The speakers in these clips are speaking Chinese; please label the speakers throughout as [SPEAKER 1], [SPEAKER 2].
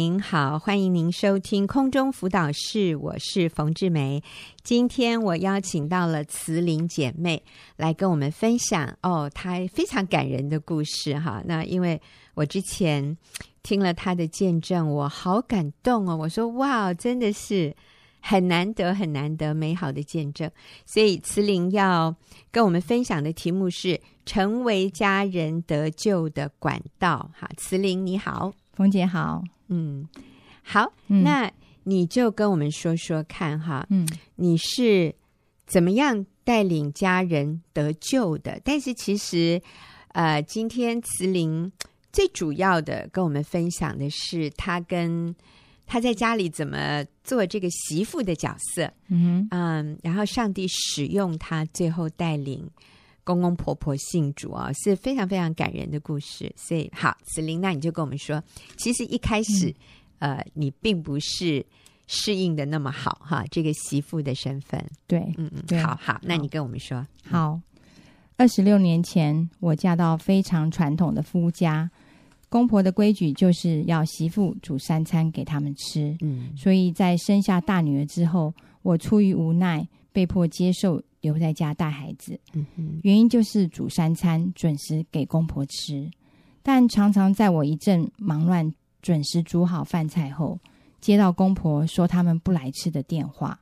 [SPEAKER 1] 您好，欢迎您收听空中辅导室，我是冯志梅。今天我邀请到了慈玲姐妹来跟我们分享哦，她非常感人的故事哈。那因为我之前听了她的见证，我好感动哦。我说哇，真的是很难得、很难得美好的见证。所以慈玲要跟我们分享的题目是成为家人得救的管道。哈，慈玲你好，
[SPEAKER 2] 冯姐好。
[SPEAKER 1] 嗯，好，嗯，那你就跟我们说说看哈，嗯，你是怎么样带领家人得救的？但是其实，呃，今天慈玲最主要的跟我们分享的是他跟他在家里怎么做这个媳妇的角色，嗯嗯，然后上帝使用他，最后带领。公公婆婆信主啊，是非常非常感人的故事。所以，好，子玲，那你就跟我们说，其实一开始，嗯、呃，你并不是适应的那么好哈，这个媳妇的身份。
[SPEAKER 2] 对，
[SPEAKER 1] 嗯嗯，好好，那你跟我们说。
[SPEAKER 2] 好，二十六年前，我嫁到非常传统的夫家，公婆的规矩就是要媳妇煮三餐给他们吃。嗯，所以在生下大女儿之后，我出于无奈，被迫接受。留在家带孩子，原因就是煮三餐准时给公婆吃，但常常在我一阵忙乱准时煮好饭菜后，接到公婆说他们不来吃的电话，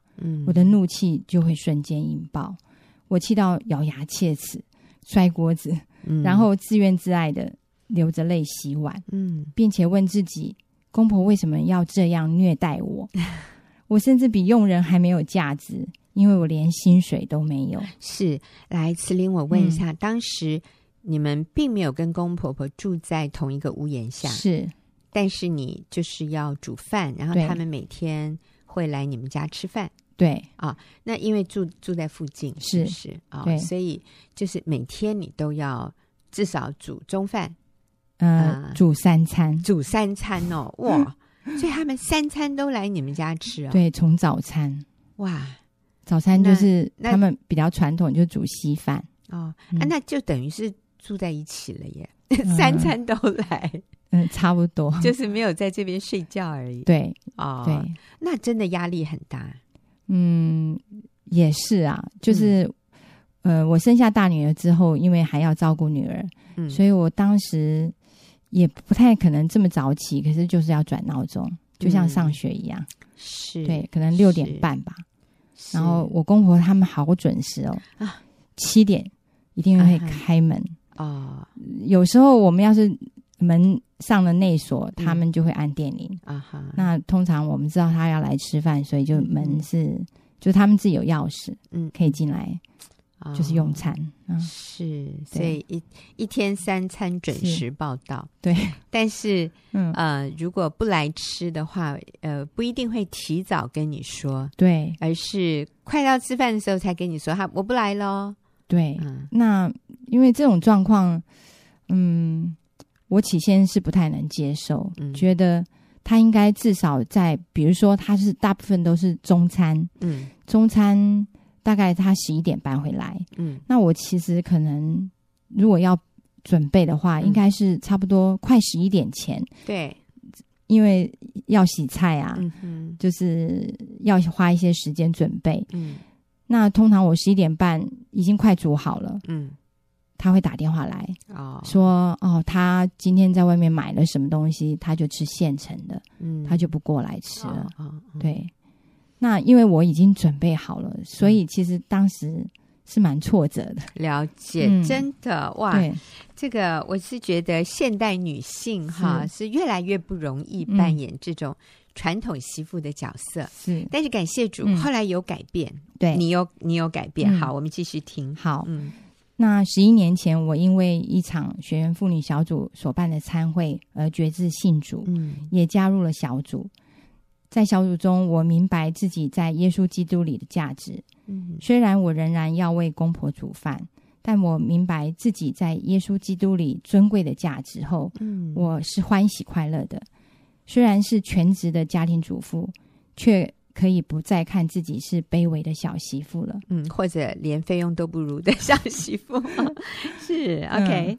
[SPEAKER 2] 我的怒气就会瞬间引爆，我气到咬牙切齿，摔锅子，然后自怨自艾的流着泪洗碗，并且问自己公婆为什么要这样虐待我？我甚至比佣人还没有价值。因为我连薪水都没有。
[SPEAKER 1] 是，来慈玲，我问一下，嗯、当时你们并没有跟公公婆婆住在同一个屋檐下，
[SPEAKER 2] 是，
[SPEAKER 1] 但是你就是要煮饭，然后他们每天会来你们家吃饭，
[SPEAKER 2] 对。
[SPEAKER 1] 啊，那因为住住在附近，是。不是？啊？对，所以就是每天你都要至少煮中饭，
[SPEAKER 2] 呃，呃煮三餐，
[SPEAKER 1] 煮三餐哦，哇，所以他们三餐都来你们家吃啊、哦？
[SPEAKER 2] 对，从早餐，
[SPEAKER 1] 哇。
[SPEAKER 2] 早餐就是他们比较传统，就煮稀饭。
[SPEAKER 1] 哦，啊，那就等于是住在一起了耶，嗯、三餐都来，
[SPEAKER 2] 嗯，差不多，
[SPEAKER 1] 就是没有在这边睡觉而已。
[SPEAKER 2] 对，
[SPEAKER 1] 哦，对，那真的压力很大。
[SPEAKER 2] 嗯，也是啊，就是，嗯、呃，我生下大女儿之后，因为还要照顾女儿，嗯，所以我当时也不太可能这么早起，可是就是要转闹钟，就像上学一样，
[SPEAKER 1] 是、嗯、
[SPEAKER 2] 对，可能六点半吧。然后我公婆他们好准时哦，啊，七点一定会开门。啊。有时候我们要是门上了内锁，他们就会按电铃。啊哈。那通常我们知道他要来吃饭，所以就门是就他们自己有钥匙，嗯，可以进来。就是用餐，
[SPEAKER 1] 是，所以一一天三餐准时报到，
[SPEAKER 2] 对。
[SPEAKER 1] 但是，嗯。呃，如果不来吃的话，呃，不一定会提早跟你说，
[SPEAKER 2] 对，
[SPEAKER 1] 而是快到吃饭的时候才跟你说，哈，我不来喽。
[SPEAKER 2] 对，嗯、那因为这种状况，嗯，我起先是不太能接受，嗯、觉得他应该至少在，比如说他是大部分都是中餐，嗯，中餐。大概他十一点半回来，嗯，那我其实可能如果要准备的话，嗯、应该是差不多快十一点前，
[SPEAKER 1] 对，
[SPEAKER 2] 因为要洗菜啊，嗯哼，就是要花一些时间准备，嗯，那通常我十一点半已经快煮好了，嗯，他会打电话来，哦，说哦，他今天在外面买了什么东西，他就吃现成的，嗯，他就不过来吃了，哦对。那因为我已经准备好了，所以其实当时是蛮挫折的。
[SPEAKER 1] 了解，嗯、真的哇！对这个我是觉得现代女性哈是，是越来越不容易扮演这种传统媳妇的角色。是，但是感谢主，嗯、后来有改变。对，你有你有改变。好，我们继续听。
[SPEAKER 2] 好，嗯，那十一年前，我因为一场学员妇女小组所办的餐会而决志信主，嗯，也加入了小组。在小组中，我明白自己在耶稣基督里的价值。嗯，虽然我仍然要为公婆煮饭，但我明白自己在耶稣基督里尊贵的价值后，嗯，我是欢喜快乐的。虽然是全职的家庭主妇，却可以不再看自己是卑微的小媳妇了。
[SPEAKER 1] 嗯，或者连费用都不如的小媳妇。是，OK。
[SPEAKER 2] 嗯，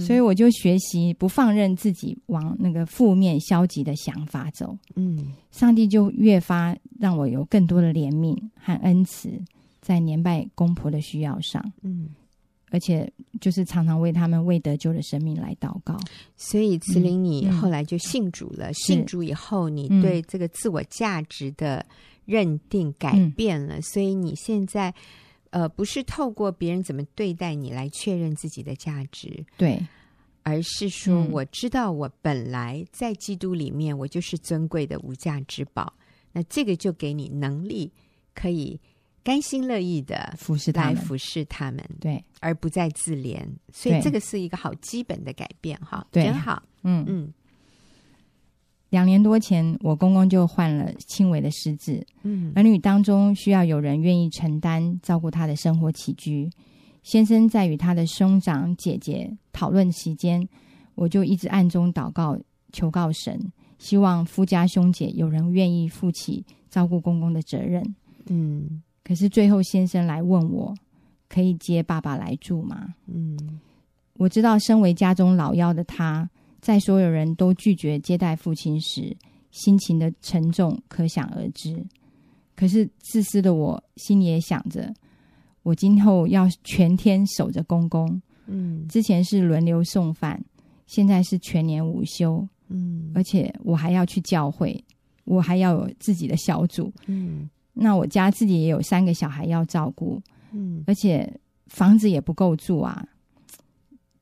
[SPEAKER 2] 所以我就学习不放任自己往那个负面消极的想法走，嗯，上帝就越发让我有更多的怜悯和恩慈，在年迈公婆的需要上，嗯，而且就是常常为他们未得救的生命来祷告。
[SPEAKER 1] 所以慈玲，你后来就信主了，嗯、信主以后，你对这个自我价值的认定改变了，嗯、所以你现在。呃，不是透过别人怎么对待你来确认自己的价值，
[SPEAKER 2] 对，
[SPEAKER 1] 而是说我知道我本来在基督里面，我就是尊贵的无价之宝。那这个就给你能力，可以甘心乐意的
[SPEAKER 2] 服侍，
[SPEAKER 1] 来服侍他们，
[SPEAKER 2] 对，
[SPEAKER 1] 而不再自怜。所以这个是一个好基本的改变，哈，
[SPEAKER 2] 对，
[SPEAKER 1] 真好，嗯嗯。
[SPEAKER 2] 两年多前，我公公就患了轻微的失智。嗯，儿女当中需要有人愿意承担照顾他的生活起居。先生在与他的兄长姐姐讨论期间，我就一直暗中祷告求告神，希望夫家兄姐有人愿意负起照顾公公的责任。嗯，可是最后先生来问我，可以接爸爸来住吗？嗯，我知道身为家中老幺的他。在所有人都拒绝接待父亲时，心情的沉重可想而知。可是自私的我心里也想着，我今后要全天守着公公。嗯，之前是轮流送饭，现在是全年午休。嗯，而且我还要去教会，我还要有自己的小组。嗯，那我家自己也有三个小孩要照顾。嗯，而且房子也不够住啊。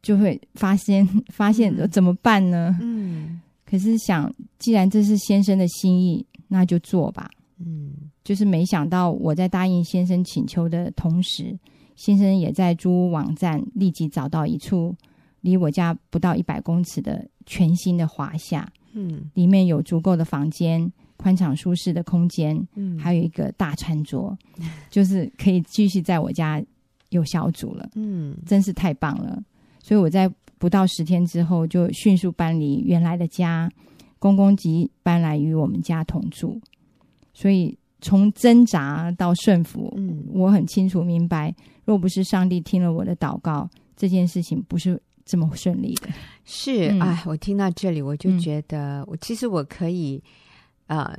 [SPEAKER 2] 就会发现，发现怎么办呢？嗯，可是想，既然这是先生的心意，那就做吧。嗯，就是没想到我在答应先生请求的同时，先生也在租屋网站立即找到一处离我家不到一百公尺的全新的华夏。嗯，里面有足够的房间、宽敞舒适的空间，嗯，还有一个大餐桌，就是可以继续在我家有小组了。嗯，真是太棒了。所以我在不到十天之后就迅速搬离原来的家，公公即搬来与我们家同住。所以从挣扎到顺服，嗯，我很清楚明白，若不是上帝听了我的祷告，这件事情不是这么顺利的。
[SPEAKER 1] 是，嗯、哎，我听到这里，我就觉得，我、嗯、其实我可以，呃，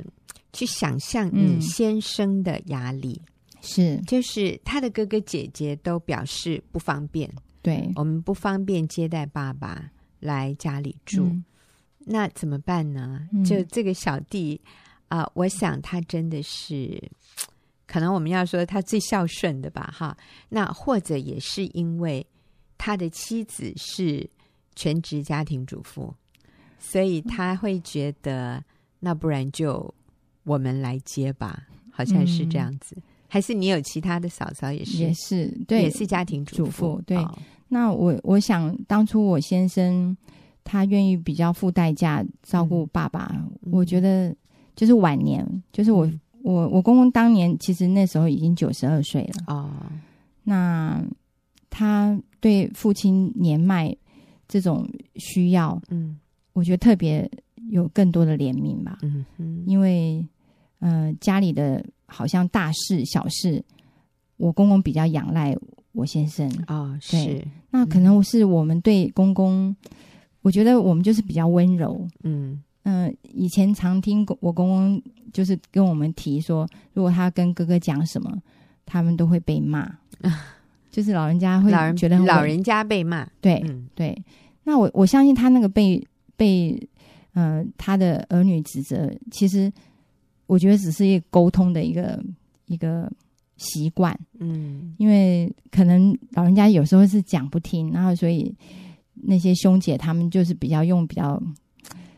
[SPEAKER 1] 去想象你先生的压力，
[SPEAKER 2] 是、嗯，
[SPEAKER 1] 就是他的哥哥姐姐都表示不方便。
[SPEAKER 2] 对，
[SPEAKER 1] 我们不方便接待爸爸来家里住，嗯、那怎么办呢？就这个小弟啊、我想他真的是，可能我们要说他最孝顺的吧，哈。那或者也是因为他的妻子是全职家庭主妇，所以他会觉得，那不然就我们来接吧，好像是这样子。嗯、还是你有其他的嫂嫂也是，
[SPEAKER 2] 也是对，
[SPEAKER 1] 也是家庭主
[SPEAKER 2] 妇，对。哦。那我我想，当初我先生他愿意比较付代价照顾爸爸，嗯、我觉得就是晚年，就是我、嗯、我我公公当年其实那时候已经九十二岁了。哦。那他对父亲年迈这种需要，嗯，我觉得特别有更多的怜悯吧，嗯嗯，因为呃家里的好像大事小事，我公公比较仰赖。我先生啊，是那可能是我们对公公，嗯、我觉得我们就是比较温柔，嗯嗯、呃。以前常听我公公就是跟我们提说，如果他跟哥哥讲什么，他们都会被骂，啊、就是老人家会觉得
[SPEAKER 1] 老人家被骂，
[SPEAKER 2] 对、嗯、对。那我我相信他那个被被呃他的儿女指责，其实我觉得只是一个沟通的一个一个。习惯，嗯，因为可能老人家有时候是讲不听，然后所以那些兄姐他们就是比较用比较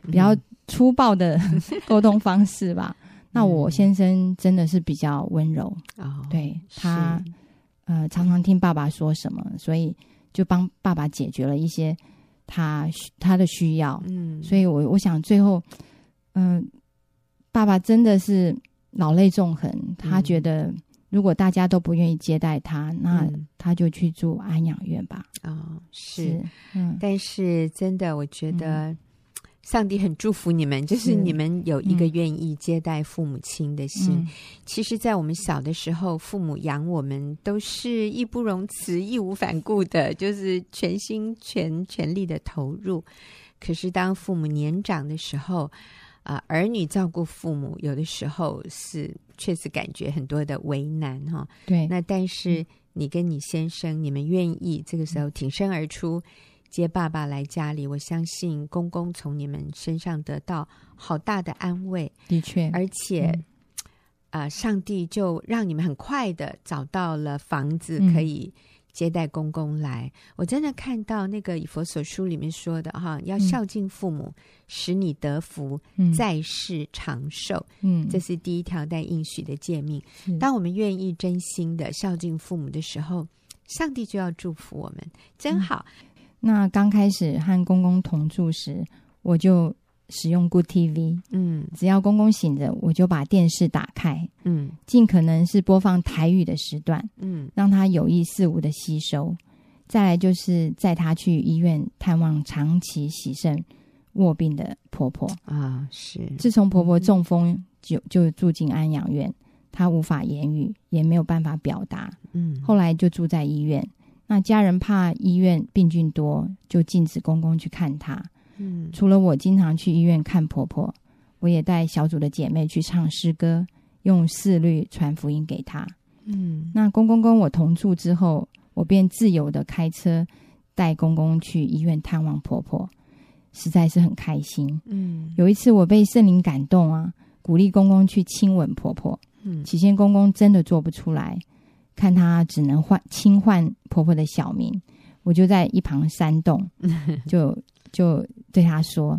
[SPEAKER 2] 比较粗暴的沟通方式吧。嗯、那我先生真的是比较温柔，哦，对他，呃，常常听爸爸说什么，所以就帮爸爸解决了一些他他的需要，嗯，所以我我想最后，嗯、呃，爸爸真的是老泪纵横，他觉得。嗯如果大家都不愿意接待他，那他就去住安养院吧。
[SPEAKER 1] 啊、是，是嗯，但是真的，我觉得上帝很祝福你们，就是你们有一个愿意接待父母亲的心。嗯、其实，在我们小的时候，父母养我们都是义不容辞、义无反顾的，就是全心全全力的投入。可是，当父母年长的时候，啊、呃，儿女照顾父母，有的时候是确实感觉很多的为难哈。
[SPEAKER 2] 对，
[SPEAKER 1] 那但是你跟你先生，你们愿意这个时候挺身而出。接爸爸来家里，我相信公公从你们身上得到好大的安慰。
[SPEAKER 2] 的确，
[SPEAKER 1] 而且，啊、上帝就让你们很快的找到了房子，可以接待公公来。嗯、我真的看到那个以佛所书里面说的哈，要孝敬父母，嗯、使你得福，在世长寿。嗯，这是第一条带应许的诫命。嗯、当我们愿意真心的孝敬父母的时候，上帝就要祝福我们，真好。嗯
[SPEAKER 2] 那刚开始和公公同住时，我就使用 Good TV。嗯，只要公公醒着，我就把电视打开。嗯，尽可能是播放台语的时段。嗯，让他有意识无的吸收。再来就是载他去医院探望长期洗肾卧病的婆婆
[SPEAKER 1] 啊。是，
[SPEAKER 2] 自从婆婆中风就就住进安养院，她无法言语，也没有办法表达。嗯，后来就住在医院。那家人怕医院病菌多，就禁止公公去看他。嗯，除了我经常去医院看婆婆，我也带小组的姐妹去唱诗歌，用四律传福音给她。嗯，那公公跟我同住之后，我便自由的开车带公公去医院探望婆婆，实在是很开心。嗯，有一次我被圣灵感动啊，鼓励公公去亲吻婆婆。嗯，起先公公真的做不出来。看他只能唤轻唤婆婆的小名，我就在一旁煽动，就就对他说：“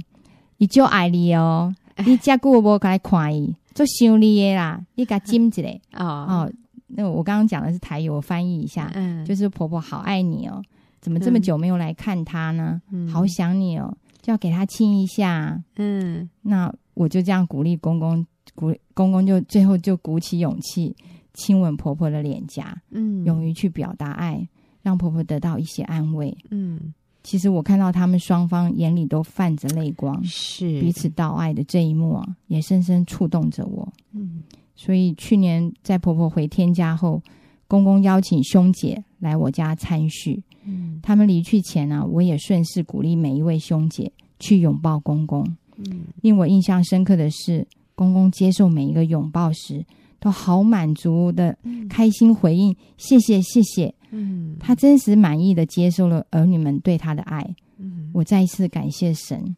[SPEAKER 2] 你就爱你哦，你家姑婆该看伊，就想你的啦，你给金一嘞。”哦哦，那我刚刚讲的是台语，我翻译一下，嗯，就是婆婆好爱你哦，怎么这么久没有来看他呢？嗯，好想你哦，就要给他亲一下。嗯，那我就这样鼓励公公，鼓公公就最后就鼓起勇气。亲吻婆婆的脸颊，嗯，勇于去表达爱，让婆婆得到一些安慰，嗯。其实我看到他们双方眼里都泛着泪光，是彼此道爱的这一幕啊，也深深触动着我，嗯。所以去年在婆婆回天家后，公公邀请兄姐来我家参叙，嗯。他们离去前呢，啊，我也顺势鼓励每一位兄姐去拥抱公公，嗯。令我印象深刻的是，公公接受每一个拥抱时。都好满足的开心回应，嗯、谢谢谢谢。嗯，他真实满意的接受了儿女们对他的爱。嗯，我再一次感谢神，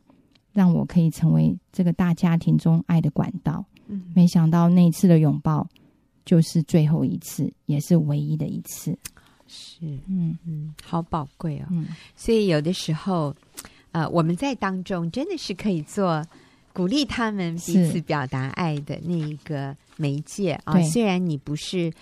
[SPEAKER 2] 让我可以成为这个大家庭中爱的管道。嗯，没想到那一次的拥抱就是最后一次，也是唯一的一次。
[SPEAKER 1] 是，嗯嗯，好宝贵哦。嗯，所以有的时候，呃，我们在当中真的是可以做。鼓励他们彼此表达爱的那一个媒介啊，虽然你不是，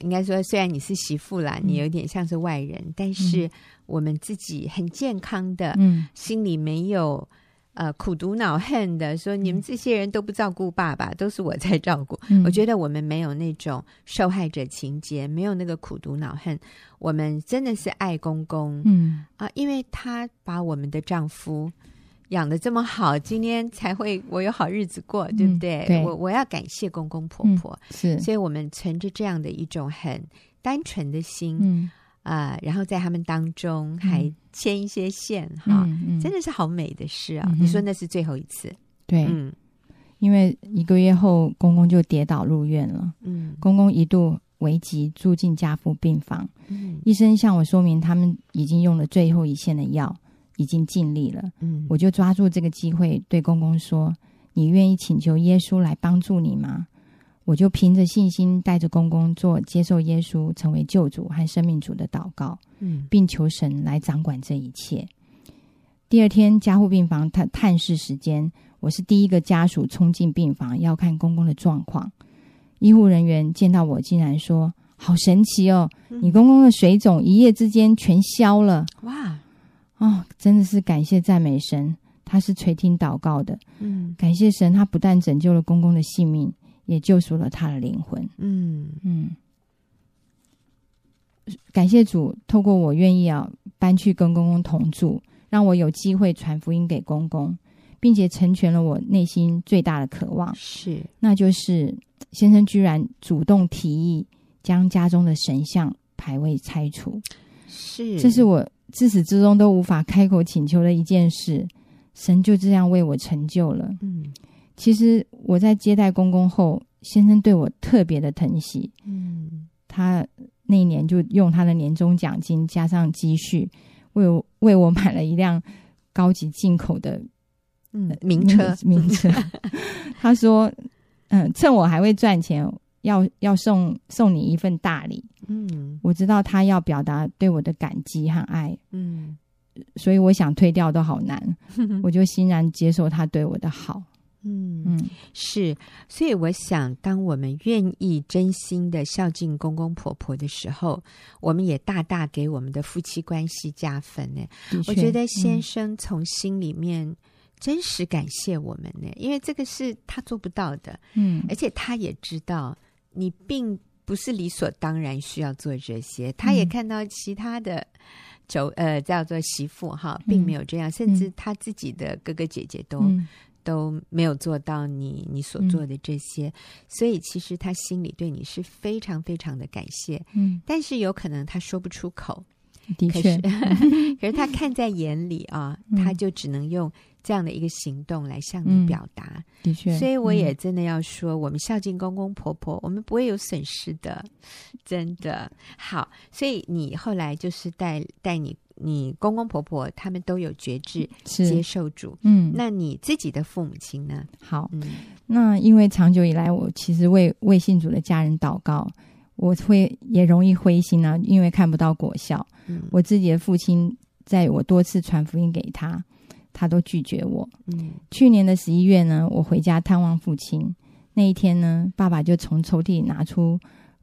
[SPEAKER 1] 应该说虽然你是媳妇啦，你有点像是外人，嗯、但是我们自己很健康的，嗯，心里没有呃苦毒恼恨的，说你们这些人都不照顾爸爸，都是我在照顾。嗯、我觉得我们没有那种受害者情节，没有那个苦毒恼恨，我们真的是爱公公，嗯啊，因为他把我们的丈夫。养的这么好，今天才会我有好日子过，对不对？嗯、对，我我要感谢公公婆婆，嗯、是，所以我们存着这样的一种很单纯的心，嗯。啊、呃，然后在他们当中还牵一些线，嗯、哈，嗯、真的是好美的事啊！嗯、你说那是最后一次，
[SPEAKER 2] 对，嗯，因为一个月后公公就跌倒入院了，嗯，公公一度危急住进加护病房，嗯，医生向我说明他们已经用了最后一线的药。已经尽力了，嗯，我就抓住这个机会对公公说：“你愿意请求耶稣来帮助你吗？”我就凭着信心带着公公做接受耶稣成为救主和生命主的祷告，嗯，并求神来掌管这一切。第二天加护病房探探视时间，我是第一个家属冲进病房要看公公的状况。医护人员见到我，竟然说：“好神奇哦，你公公的水肿一夜之间全消了！”哇！哦，真的是感谢赞美神，他是垂听祷告的。嗯，感谢神，他不但拯救了公公的性命，也救赎了他的灵魂。嗯。嗯，感谢主，透过我愿意啊搬去跟公公同住，让我有机会传福音给公公，并且成全了我内心最大的渴望，
[SPEAKER 1] 是，
[SPEAKER 2] 那就是先生居然主动提议将家中的神像牌位拆除，
[SPEAKER 1] 是，
[SPEAKER 2] 这是我自始至终都无法开口请求的一件事，神就这样为我成就了。
[SPEAKER 1] 嗯，
[SPEAKER 2] 其实我在接待公公后，先生对我特别的疼惜，
[SPEAKER 1] 嗯，
[SPEAKER 2] 他那一年就用他的年终奖金加上积蓄，为我为我买了一辆高级进口的。
[SPEAKER 1] 嗯，名车，
[SPEAKER 2] 名车。他说：“嗯，趁我还会赚钱，要要送送你一份大礼。
[SPEAKER 1] 嗯，
[SPEAKER 2] 我知道他要表达对我的感激和爱。
[SPEAKER 1] 嗯，
[SPEAKER 2] 所以我想退掉都好难，我就欣然接受他对我的好。
[SPEAKER 1] 嗯
[SPEAKER 2] 嗯，
[SPEAKER 1] 是。所以我想，当我们愿意真心的孝敬公公婆婆的时候，我们也大大给我们的夫妻关系加分呢。我觉得先生从心里面。”真实感谢我们呢，因为这个是他做不到的，
[SPEAKER 2] 嗯，
[SPEAKER 1] 而且他也知道你并不是理所当然需要做这些，他也看到其他的就呃叫做媳妇哈，并没有这样，甚至他自己的哥哥姐姐都、嗯、都没有做到你你所做的这些，所以其实他心里对你是非常非常的感谢，
[SPEAKER 2] 嗯，
[SPEAKER 1] 但是有可能他说不出口，
[SPEAKER 2] 的确，
[SPEAKER 1] 可是，可是他看在眼里啊，他就只能用。这样的一个行动来向你表达，
[SPEAKER 2] 嗯、的确，
[SPEAKER 1] 所以我也真的要说，嗯、我们孝敬公公婆婆，我们不会有损失的，真的好。所以你后来就是带带你你公公婆婆，他们都有觉知接受主，
[SPEAKER 2] 嗯，
[SPEAKER 1] 那你自己的父母亲呢？
[SPEAKER 2] 好，
[SPEAKER 1] 嗯，
[SPEAKER 2] 那因为长久以来，我其实为为信主的家人祷告，我会也容易灰心啊，因为看不到果效。
[SPEAKER 1] 嗯，
[SPEAKER 2] 我自己的父亲，在我多次传福音给他。他都拒绝我。
[SPEAKER 1] 嗯，
[SPEAKER 2] 去年的十一月呢，我回家探望父亲。那一天呢，爸爸就从抽屉里拿出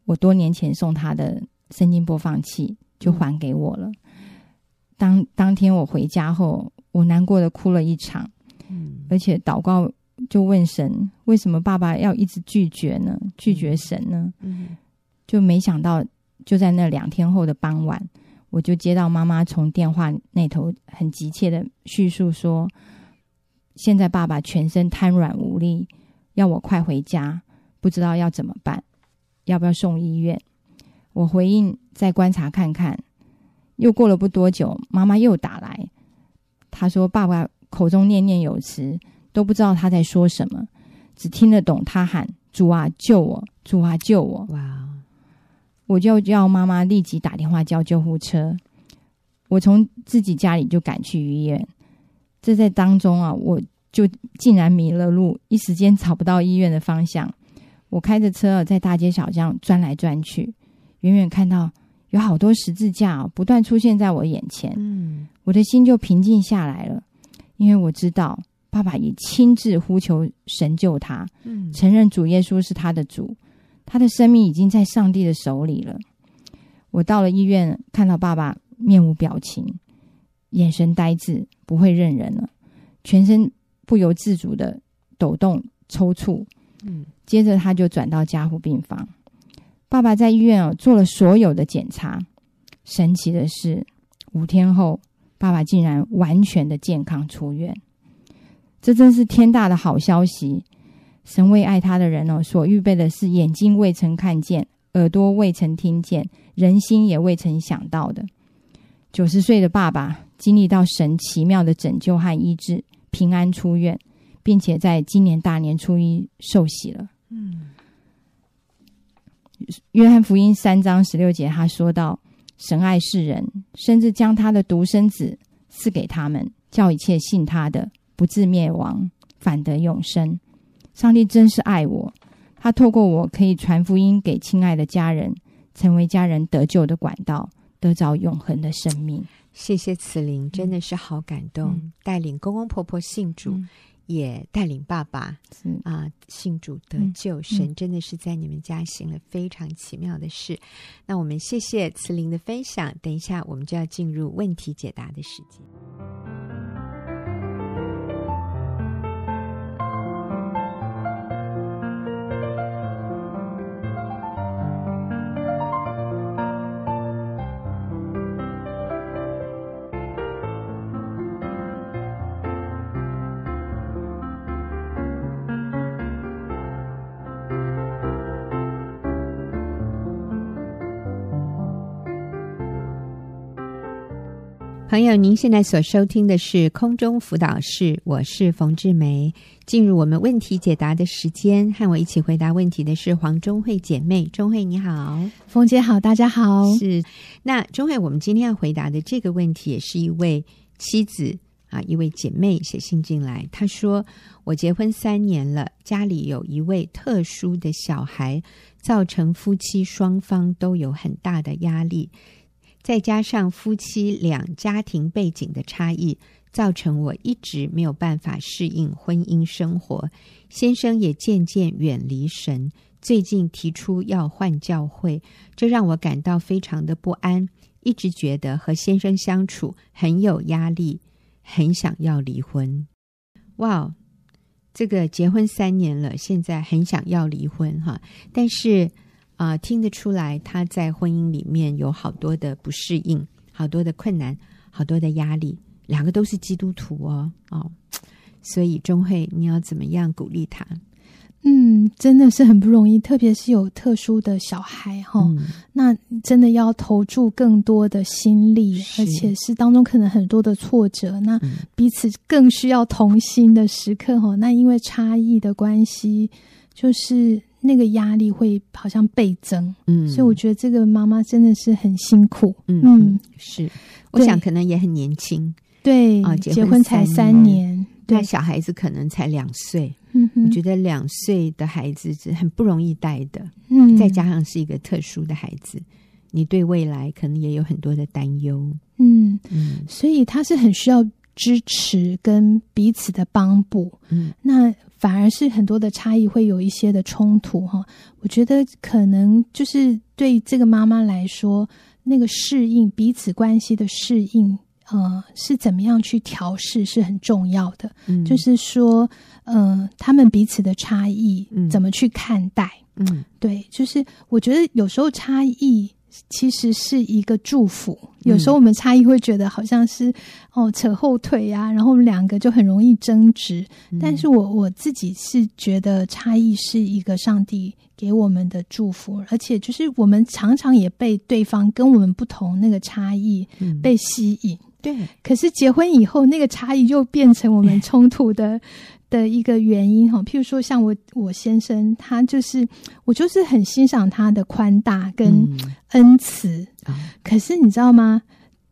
[SPEAKER 2] 我多年前送他的声音播放器，就还给我了。当当天我回家后，我难过的哭了一场。
[SPEAKER 1] 嗯，
[SPEAKER 2] 而且祷告就问神，为什么爸爸要一直拒绝呢？拒绝神呢？
[SPEAKER 1] 嗯，
[SPEAKER 2] 就没想到，就在那两天后的傍晚。我就接到妈妈从电话那头很急切的叙述说，现在爸爸全身瘫软无力，要我快回家，不知道要怎么办，要不要送医院？我回应再观察看看。又过了不多久，妈妈又打来，她说爸爸口中念念有词，都不知道他在说什么，只听得懂他喊“主啊救我，主啊救我”。
[SPEAKER 1] 哇！
[SPEAKER 2] 我就叫妈妈立即打电话叫救护车。我从自己家里就赶去医院。这在当中啊，我就竟然迷了路，一时间找不到医院的方向。我开着车在大街小巷转来转去，远远看到有好多十字架啊，不断出现在我眼前。
[SPEAKER 1] 嗯，
[SPEAKER 2] 我的心就平静下来了，因为我知道爸爸已亲自呼求神救他，
[SPEAKER 1] 嗯，
[SPEAKER 2] 承认主耶稣是他的主。他的生命已经在上帝的手里了。我到了医院，看到爸爸面无表情，眼神呆滞，不会认人了，全身不由自主的抖动抽搐。
[SPEAKER 1] 嗯，
[SPEAKER 2] 接着他就转到加护病房。爸爸在医院哦做了所有的检查，神奇的是，五天后，爸爸竟然完全的健康出院。这真是天大的好消息！神为爱他的人哦，所预备的是眼睛未曾看见、耳朵未曾听见、人心也未曾想到的。九十岁的爸爸经历到神奇妙的拯救和医治，平安出院，并且在今年大年初一受洗了。
[SPEAKER 1] 嗯，
[SPEAKER 2] 约翰福音三章十六节，他说道：“神爱世人，甚至将他的独生子赐给他们，叫一切信他的不至灭亡，反得永生。”上帝真是爱我，他透过我可以传福音给亲爱的家人，成为家人得救的管道，得着永恒的生命。
[SPEAKER 1] 谢谢慈玲，真的是好感动。嗯、带领公公婆婆信主，嗯、也带领爸爸啊信主得救，嗯、神真的是在你们家行了非常奇妙的事。嗯、那我们谢谢慈玲的分享，等一下我们就要进入问题解答的时间。朋友，您现在所收听的是空中辅导室，我是冯志梅。进入我们问题解答的时间，和我一起回答问题的是黄中慧姐妹。中慧你好，
[SPEAKER 3] 冯姐好，大家好。
[SPEAKER 1] 是，那中慧，我们今天要回答的这个问题，也是一位妻子啊，一位姐妹写信进来，她说：“我结婚三年了，家里有一位特殊的小孩，造成夫妻双方都有很大的压力。”再加上夫妻两家庭背景的差异，造成我一直没有办法适应婚姻生活。先生也渐渐远离神，最近提出要换教会，这让我感到非常的不安，一直觉得和先生相处很有压力，很想要离婚。哇，这个结婚三年了，现在很想要离婚哈，但是。啊、呃，听得出来，他在婚姻里面有好多的不适应，好多的困难，好多的压力。两个都是基督徒哦，哦，所以钟慧，你要怎么样鼓励他？
[SPEAKER 3] 嗯，真的是很不容易，特别是有特殊的小孩哈、哦嗯，那真的要投注更多的心力，而且是当中可能很多的挫折。那彼此更需要同心的时刻哈、哦。那因为差异的关系，就是。那个压力会好像倍增，嗯，所以我觉得这个妈妈真的是很辛苦，
[SPEAKER 1] 嗯，嗯。是，我想可能也很年轻，
[SPEAKER 3] 对啊，结婚，结婚才三年，
[SPEAKER 1] 对，小孩子可能才两岁，嗯，我觉得两岁的孩子是很不容易带的，嗯，再加上是一个特殊的孩子，你对未来可能也有很多的担忧，
[SPEAKER 3] 嗯。嗯，所以他是很需要支持跟彼此的帮补，嗯，那。反而是很多的差异会有一些的冲突哈，我觉得可能就是对这个妈妈来说，那个适应彼此关系的适应，呃，是怎么样去调试是很重要的。嗯，就是说，呃，他们彼此的差异，怎么去看待？嗯，对，就是我觉得有时候差异。其实是一个祝福。有时候我们差异会觉得好像是哦扯后腿呀、啊，然后我们两个就很容易争执。但是我我自己是觉得差异是一个上帝给我们的祝福，而且就是我们常常也被对方跟我们不同那个差异被吸引。对，可是结婚以后，那个差异又变成我们 冲突的。的一个原因哈，譬如说像我我先生，他就是我就是很欣赏他的宽大跟恩慈，可是你知道吗？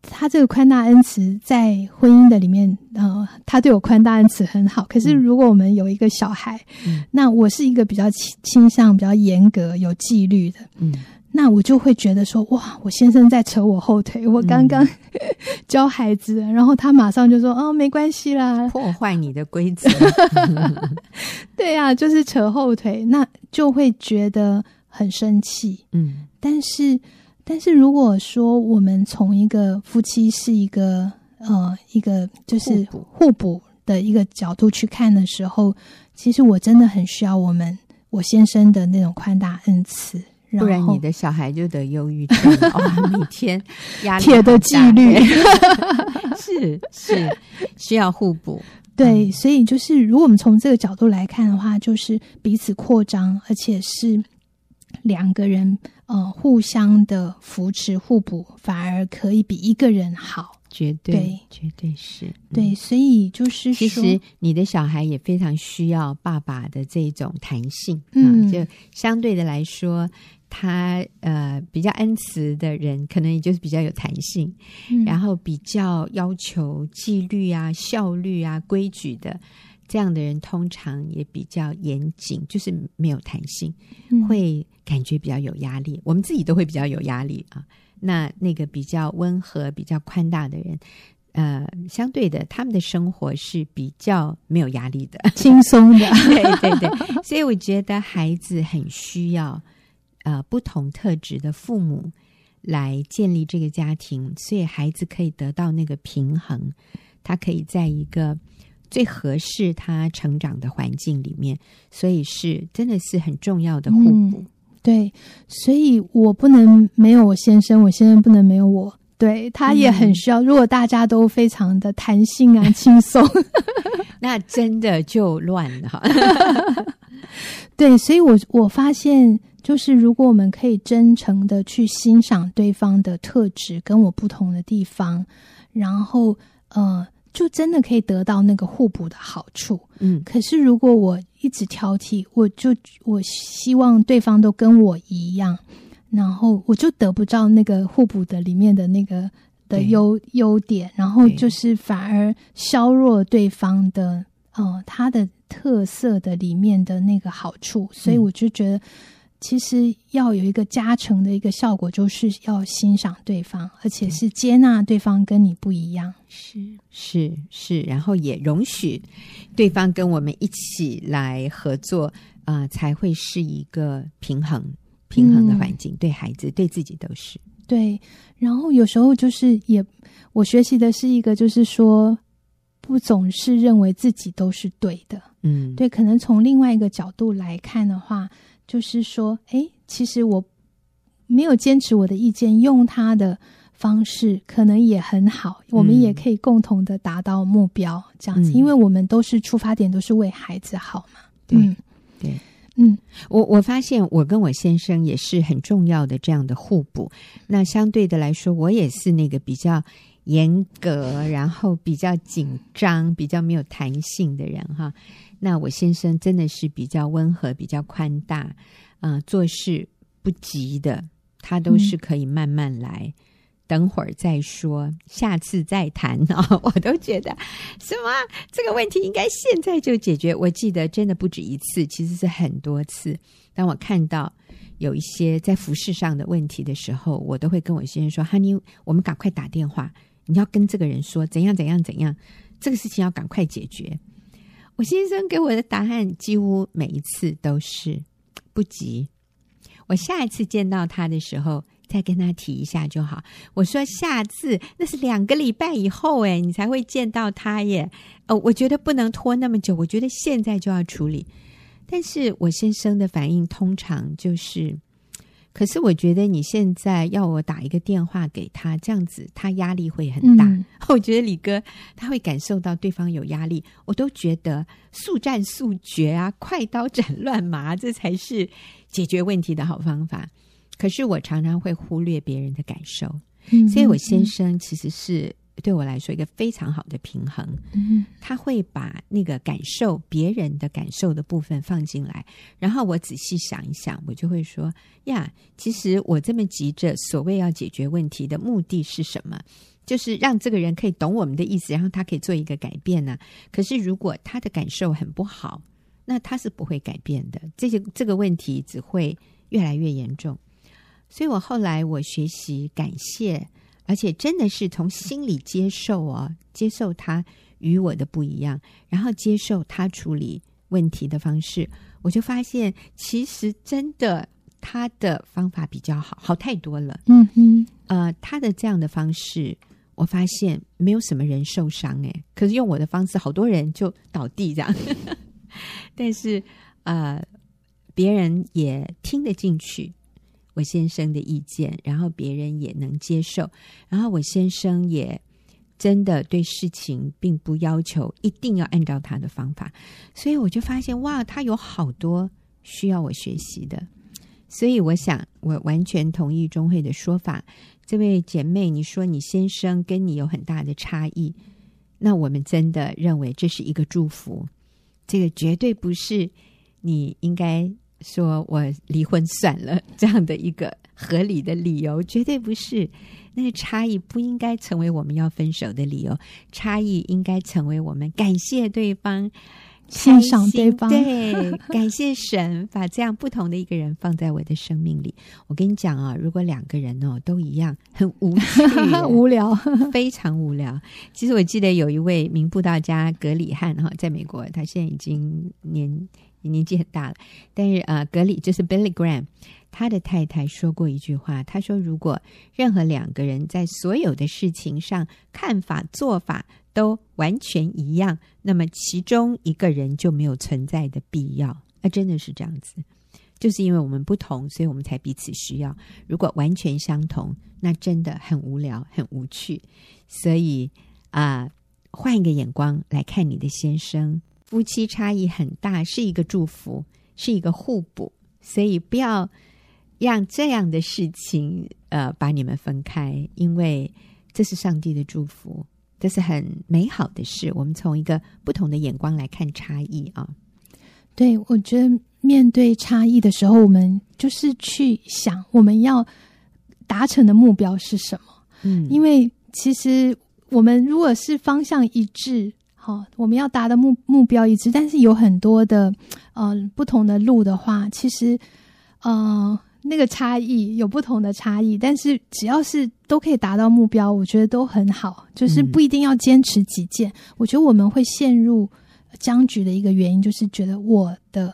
[SPEAKER 3] 他这个宽大恩慈在婚姻的里面，呃，他对我宽大恩慈很好。可是如果我们有一个小孩，嗯，那我是一个比较倾倾向比较严格有纪律的，嗯。那我就会觉得说，哇，我先生在扯我后腿。我刚刚、嗯、教孩子，然后他马上就说，哦，没关系啦，
[SPEAKER 1] 破坏你的规则。
[SPEAKER 3] 对呀、啊，就是扯后腿，那就会觉得很生气。嗯，但是，但是如果说我们从一个夫妻是一个呃一个就是互补。的一个角度去看的时候，其实我真的很需要我们我先生的那种宽大恩慈。
[SPEAKER 1] 不然你的小孩就得忧郁症哦，每天压力
[SPEAKER 3] 铁的纪律。
[SPEAKER 1] 是是需要互补，
[SPEAKER 3] 对，所以就是如果我们从这个角度来看的话，就是彼此扩张，而且是两个人呃互相的扶持互补，反而可以比一个人好，
[SPEAKER 1] 绝对对。绝对是。
[SPEAKER 3] 对，所以就是
[SPEAKER 1] 其实你的小孩也非常需要爸爸的这种弹性，嗯，就相对的来说。他呃比较恩慈的人，可能也就是比较有弹性，嗯，然后比较要求纪律啊、效率啊、规矩的这样的人，通常也比较严谨，就是没有弹性，嗯，会感觉比较有压力。我们自己都会比较有压力啊。那那个比较温和、比较宽大的人，呃，相对的，他们的生活是比较没有压力的，
[SPEAKER 3] 轻松的。
[SPEAKER 1] 对对对，所以我觉得孩子很需要。呃，不同特质的父母来建立这个家庭，所以孩子可以得到那个平衡，他可以在一个最合适他成长的环境里面，所以是真的是很重要的互补。嗯，对，
[SPEAKER 3] 所以我不能没有我先生，我先生不能没有我，对，他也很需要。如果大家都非常的弹性啊、轻松，
[SPEAKER 1] 那真的就乱了。
[SPEAKER 3] 对，所以我我发现。就是如果我们可以真诚的去欣赏对方的特质跟我不同的地方，然后呃，就真的可以得到那个互补的好处。
[SPEAKER 1] 嗯，
[SPEAKER 3] 可是如果我一直挑剔，我就我希望对方都跟我一样，然后我就得不到那个互补的里面的那个的优优点，然后就是反而削弱对方的呃他的特色的里面的那个好处，所以我就觉得。其实要有一个加成的一个效果，就是要欣赏对方，而且是接纳对方跟你不一样。
[SPEAKER 1] 是是是，然后也容许对方跟我们一起来合作，啊、呃，才会是一个平衡平衡的环境，嗯、对孩子对自己都是。
[SPEAKER 3] 对，然后有时候就是也，我学习的是一个，就是说不总是认为自己都是对的。
[SPEAKER 1] 嗯，
[SPEAKER 3] 对，可能从另外一个角度来看的话。就是说，哎，其实我没有坚持我的意见，用他的方式可能也很好，嗯、我们也可以共同的达到目标，这样子，嗯、因为我们都是出发点都是为孩子好嘛。
[SPEAKER 1] 对，
[SPEAKER 3] 嗯、
[SPEAKER 1] 对，
[SPEAKER 3] 嗯，
[SPEAKER 1] 我我发现我跟我先生也是很重要的这样的互补。那相对的来说，我也是那个比较严格，然后比较紧张、比较没有弹性的人哈。那我先生真的是比较温和、比较宽大，啊、呃，做事不急的，他都是可以慢慢来，嗯、等会儿再说，下次再谈 哦，我都觉得什么这个问题应该现在就解决。我记得真的不止一次，其实是很多次。当我看到有一些在服饰上的问题的时候，我都会跟我先生说：“Honey，我们赶快打电话，你要跟这个人说怎样怎样怎样，这个事情要赶快解决。”我先生给我的答案几乎每一次都是不急。我下一次见到他的时候再跟他提一下就好。我说下次那是两个礼拜以后，哎，你才会见到他耶。哦，我觉得不能拖那么久，我觉得现在就要处理。但是我先生的反应通常就是。可是我觉得你现在要我打一个电话给他，这样子他压力会很大。嗯、我觉得李哥他会感受到对方有压力，我都觉得速战速决啊，快刀斩乱麻，这才是解决问题的好方法。可是我常常会忽略别人的感受，嗯、所以我先生其实是。对我来说，一个非常好的平衡。
[SPEAKER 3] 嗯，
[SPEAKER 1] 他会把那个感受别人的感受的部分放进来，然后我仔细想一想，我就会说：呀，其实我这么急着，所谓要解决问题的目的是什么？就是让这个人可以懂我们的意思，然后他可以做一个改变呢。可是如果他的感受很不好，那他是不会改变的。这些这个问题只会越来越严重。所以我后来我学习感谢。而且真的是从心里接受哦，接受他与我的不一样，然后接受他处理问题的方式，我就发现其实真的他的方法比较好，好太多了。
[SPEAKER 3] 嗯哼，
[SPEAKER 1] 呃，他的这样的方式，我发现没有什么人受伤诶，可是用我的方式，好多人就倒地这样。但是呃，别人也听得进去。我先生的意见，然后别人也能接受，然后我先生也真的对事情并不要求一定要按照他的方法，所以我就发现哇，他有好多需要我学习的，所以我想我完全同意钟慧的说法。这位姐妹，你说你先生跟你有很大的差异，那我们真的认为这是一个祝福，这个绝对不是你应该。说我离婚算了，这样的一个合理的理由，绝对不是。那个差异不应该成为我们要分手的理由，差异应该成为我们感谢对方、
[SPEAKER 3] 欣赏对方。
[SPEAKER 1] 对，感谢神把这样不同的一个人放在我的生命里。我跟你讲啊，如果两个人哦都一样，很无趣、
[SPEAKER 3] 无聊，
[SPEAKER 1] 非常无聊。其实我记得有一位名布道家格里汉哈，在美国，他现在已经年。年纪很大了，但是啊，格里就是 Billy Graham，他的太太说过一句话，他说：“如果任何两个人在所有的事情上看法、做法都完全一样，那么其中一个人就没有存在的必要。”啊，真的是这样子，就是因为我们不同，所以我们才彼此需要。如果完全相同，那真的很无聊、很无趣。所以啊，换一个眼光来看你的先生。夫妻差异很大，是一个祝福，是一个互补，所以不要让这样的事情呃把你们分开，因为这是上帝的祝福，这是很美好的事。我们从一个不同的眼光来看差异啊。
[SPEAKER 3] 对，我觉得面对差异的时候，我们就是去想我们要达成的目标是什么。嗯，因为其实我们如果是方向一致，好，我们要达的目目标一致，但是有很多的呃不同的路的话，其实呃那个差异有不同的差异，但是只要是都可以达到目标，我觉得都很好，就是不一定要坚持己见。嗯，我觉得我们会陷入。僵局的一个原因就是觉得我的呃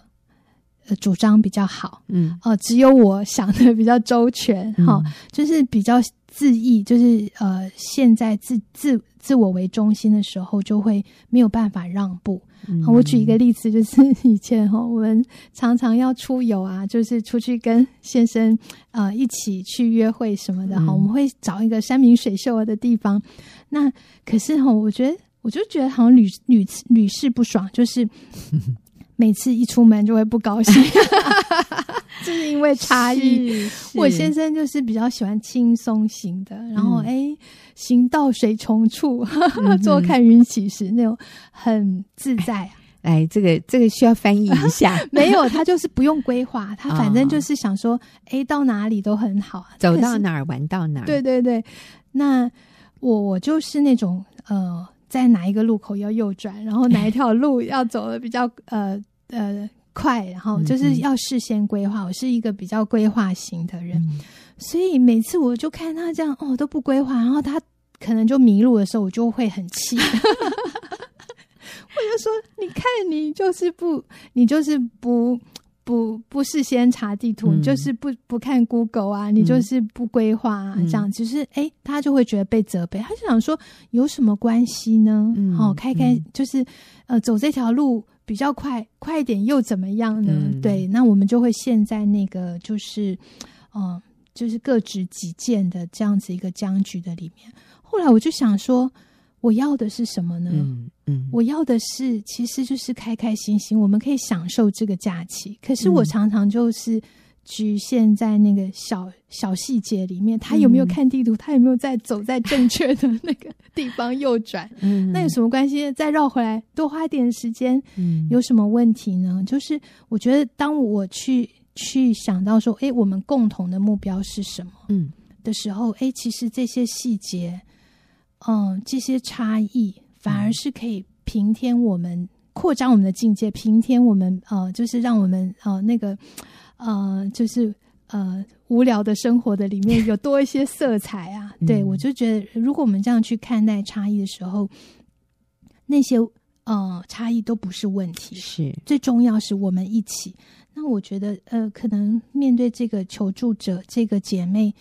[SPEAKER 3] 主张比较好，嗯，哦、呃，只有我想的比较周全，哈、嗯，就是比较自意，就是呃，现在自自自我为中心的时候，就会没有办法让步。嗯、我举一个例子，就是 以前哈，我们常常要出游啊，就是出去跟先生呃一起去约会什么的哈，嗯、我们会找一个山明水秀的地方。那可是哈，我觉得。我就觉得好像屡屡屡试不爽，就是每次一出门就会不高兴，就是因为差异。我先生就是比较喜欢轻松型的，然后哎、嗯，行到水穷处，坐看云起时那种很自在。
[SPEAKER 1] 哎，这个这个需要翻译一下。
[SPEAKER 3] 没有，他就是不用规划，他反正就是想说，哎，到哪里都很好，
[SPEAKER 1] 走到哪儿玩到哪儿。
[SPEAKER 3] 对对对，那我我就是那种呃。在哪一个路口要右转，然后哪一条路要走的比较呃呃快，然后就是要事先规划。我是一个比较规划型的人，嗯、所以每次我就看他这样哦都不规划，然后他可能就迷路的时候，我就会很气。我就说：“你看，你就是不，你就是不。”不不事先查地图，你就是不不看 Google 啊，你就是不规划啊，这样其实哎，他就会觉得被责备，他就想说有什么关系呢？哦，开开就是呃，走这条路比较快，快一点又怎么样呢？对，那我们就会陷在那个就是嗯，就是各执己见的这样子一个僵局的里面。后来我就想说。我要的是什么呢？嗯嗯，我要的是，其实就是开开心心，我们可以享受这个假期。可是我常常就是局限在那个小小细节里面，他有没有看地图？他有没有在走在正确的 那个地方右转？嗯，那有什么关系？再绕回来多花点时间，嗯，有什么问题呢？就是我觉得，当我去去想到说，哎，我们共同的目标是什么？嗯，的时候，哎，其实这些细节。嗯，这些差异反而是可以平添我们扩张我们的境界，平添我们呃，就是让我们呃那个呃，就是呃无聊的生活的里面有多一些色彩啊。嗯、对，我就觉得，如果我们这样去看待差异的时候，那些呃差异都不是问题，
[SPEAKER 1] 是
[SPEAKER 3] 最重要是我们一起。那我觉得呃，可能面对这个求助者这个姐妹。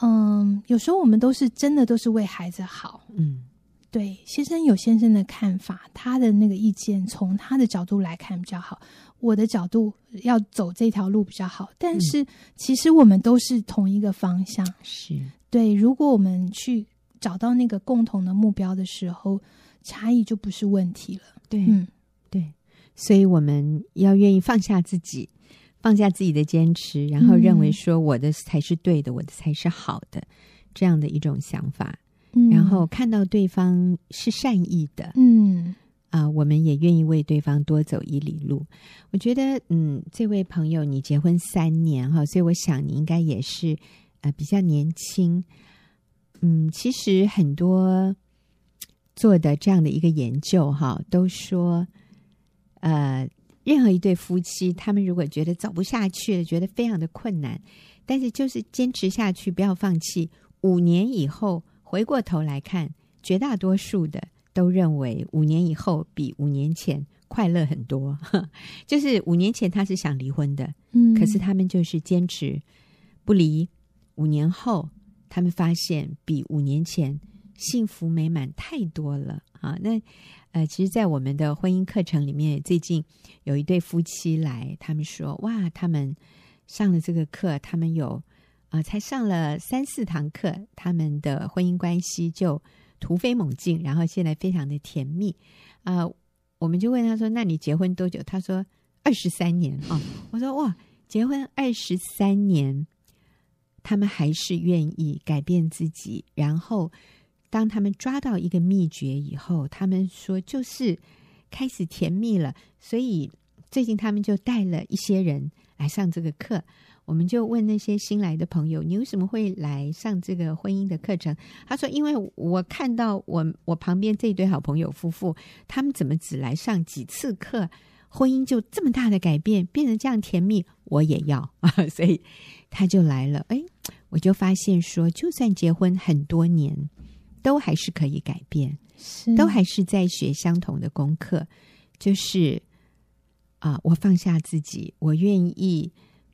[SPEAKER 3] 嗯，有时候我们都是真的都是为孩子好，嗯，对。先生有先生的看法，他的那个意见从他的角度来看比较好，我的角度要走这条路比较好。但是其实我们都是同一个方向，
[SPEAKER 1] 是
[SPEAKER 3] 对。如果我们去找到那个共同的目标的时候，差异就不是问题了。
[SPEAKER 1] 对，嗯，对。所以我们要愿意放下自己。放下自己的坚持，然后认为说我的才是对的，嗯、我的才是好的，这样的一种想法。嗯、然后看到对方是善意的，嗯啊、呃，我们也愿意为对方多走一里路。我觉得，嗯，这位朋友，你结婚三年哈，所以我想你应该也是呃比较年轻。嗯，其实很多做的这样的一个研究哈，都说呃。任何一对夫妻，他们如果觉得走不下去了，觉得非常的困难，但是就是坚持下去，不要放弃。五年以后回过头来看，绝大多数的都认为五年以后比五年前快乐很多。就是五年前他是想离婚的，嗯，可是他们就是坚持不离。五年后，他们发现比五年前幸福美满太多了啊！那。呃，其实，在我们的婚姻课程里面，最近有一对夫妻来，他们说：“哇，他们上了这个课，他们有啊、呃，才上了三四堂课，他们的婚姻关系就突飞猛进，然后现在非常的甜蜜啊、”我们就问他说：“那你结婚多久？”他说：“二十三年啊。哦”我说：“哇，结婚二十三年，他们还是愿意改变自己，然后当他们抓到一个秘诀以后，他们说就是开始甜蜜了。所以最近他们就带了一些人来上这个课。我们就问那些新来的朋友：“你为什么会来上这个婚姻的课程？”他说：“因为我看到我我旁边这一对好朋友夫妇，他们怎么只来上几次课，婚姻就这么大的改变，变成这样甜蜜，我也要啊！” 所以他就来了。哎，我就发现说，就算结婚很多年，都还是可以改变，
[SPEAKER 3] 是
[SPEAKER 1] 都还是在学相同的功课，就是啊，我放下自己，我愿意。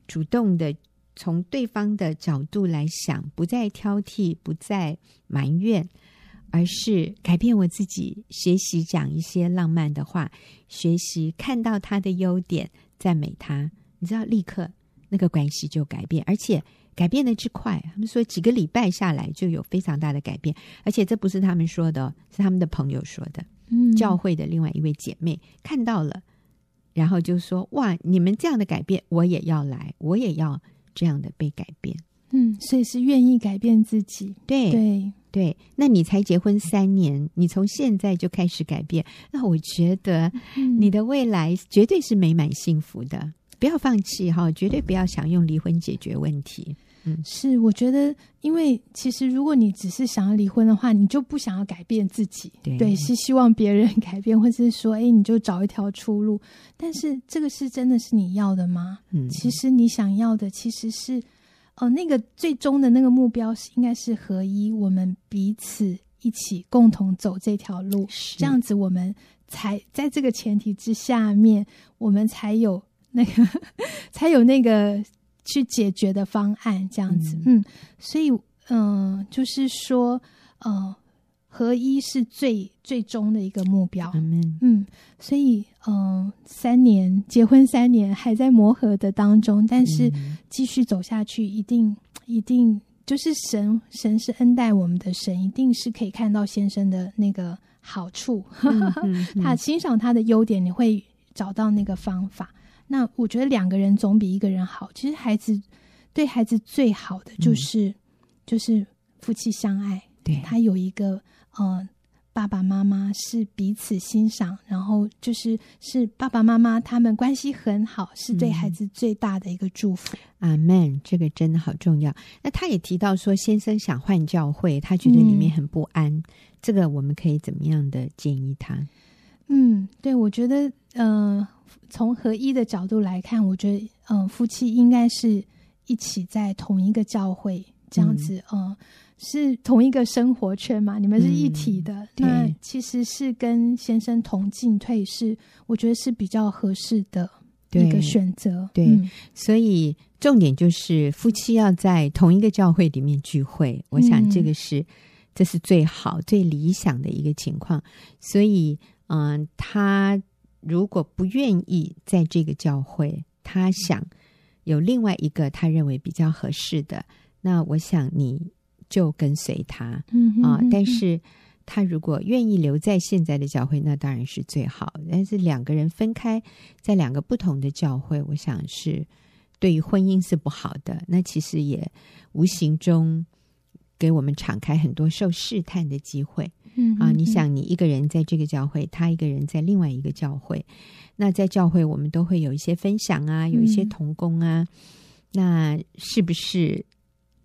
[SPEAKER 1] 主动的从对方的角度来想，不再挑剔，不再埋怨，而是改变我自己，学习讲一些浪漫的话，学习看到他的优点，赞美他。你知道，立刻那个关系就改变，而且改变的之快。他们说几个礼拜下来就有非常大的改变，而且这不是他们说的，是他们的朋友说的。嗯，教会的另外一位姐妹看到了。然后就说：“哇，你们这样的改变，我也要来，我也要这样的被改变。”
[SPEAKER 3] 嗯，所以是愿意改变自己。
[SPEAKER 1] 对
[SPEAKER 3] 对
[SPEAKER 1] 对，那你才结婚三年，你从现在就开始改变，那我觉得你的未来绝对是美满幸福的。嗯、不要放弃哈，绝对不要想用离婚解决问题。嗯，
[SPEAKER 3] 是，我觉得，因为其实如果你只是想要离婚的话，你就不想要改变自己，
[SPEAKER 1] 对，
[SPEAKER 3] 对，是希望别人 改变，或者是说，哎，你就找一条出路。但是这个是真的是你要的吗？嗯，其实你想要的其实是，哦、呃，那个最终的那个目标是应该是合一，我们彼此一起共同走这条路，是这样子，我们才在这个前提之下面，我们才有那个，才有那个。去解决的方案，这样子，嗯，嗯，所以，嗯、呃，就是说，呃，合一是最最终的一个目标，
[SPEAKER 1] 嗯，
[SPEAKER 3] 嗯，所以，嗯、呃，三年结婚三年还在磨合的当中，但是继续走下去，一定一定就是神神是恩待我们的神，一定是可以看到先生的那个好处，嗯嗯嗯、他欣赏他的优点，你会找到那个方法。那我觉得两个人总比一个人好。其实孩子对孩子最好的就是、嗯、就是夫妻相爱，
[SPEAKER 1] 对，
[SPEAKER 3] 他有一个呃爸爸妈妈是彼此欣赏，然后就是是爸爸妈妈他们关系很好，是对孩子最大的一个祝福。
[SPEAKER 1] 阿门，这个真的好重要。那他也提到说，先生想换教会，他觉得里面很不安。嗯、这个我们可以怎么样的建议他？
[SPEAKER 3] 嗯，对，我觉得呃。从合一的角度来看，我觉得，嗯、呃，夫妻应该是一起在同一个教会这样子，嗯、呃，是同一个生活圈嘛，你们是一体的，嗯、那其实是跟先生同进退是，我觉得是比较合适的一个选择。
[SPEAKER 1] 对，嗯、所以重点就是夫妻要在同一个教会里面聚会，我想这个是、嗯、这是最好、最理想的一个情况。所以，嗯、呃，他。如果不愿意在这个教会，他想有另外一个他认为比较合适的，那我想你就跟随他，嗯啊。但是他如果愿意留在现在的教会，那当然是最好。但是两个人分开在两个不同的教会，我想是对于婚姻是不好的。那其实也无形中给我们敞开很多受试探的机会。嗯啊，你想，你一个人在这个教会，他一个人在另外一个教会，那在教会我们都会有一些分享啊，有一些同工啊，嗯、那是不是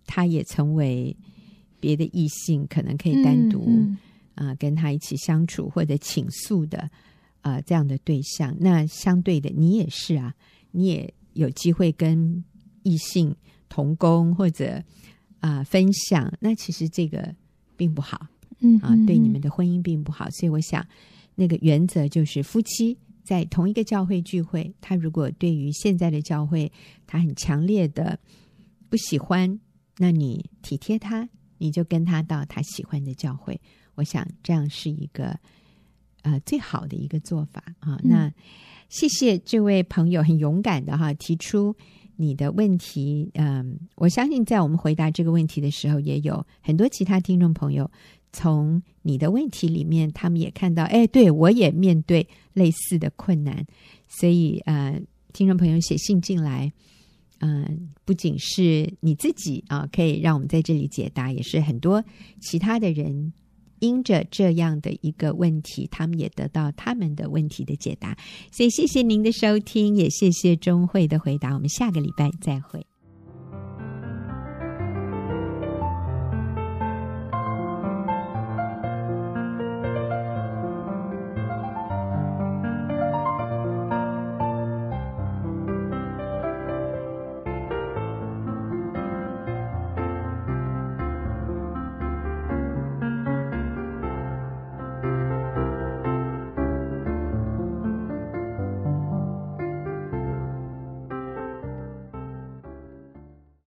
[SPEAKER 1] 他也成为别的异性可能可以单独啊、跟他一起相处或者倾诉的啊、呃、这样的对象？那相对的，你也是啊，你也有机会跟异性同工或者啊、呃、分享，那其实这个并不好。嗯啊，对你们的婚姻并不好，所以我想，那个原则就是夫妻在同一个教会聚会，他如果对于现在的教会他很强烈的不喜欢，那你体贴他，你就跟他到他喜欢的教会。我想这样是一个呃最好的一个做法啊。那谢谢这位朋友很勇敢的哈提出你的问题。嗯，我相信在我们回答这个问题的时候，也有很多其他听众朋友。从你的问题里面，他们也看到，哎，对，我也面对类似的困难，所以呃，听众朋友写信进来，嗯、不仅是你自己啊、可以让我们在这里解答，也是很多其他的人因着这样的一个问题，他们也得到他们的问题的解答。所以谢谢您的收听，也谢谢钟慧的回答。我们下个礼拜再会。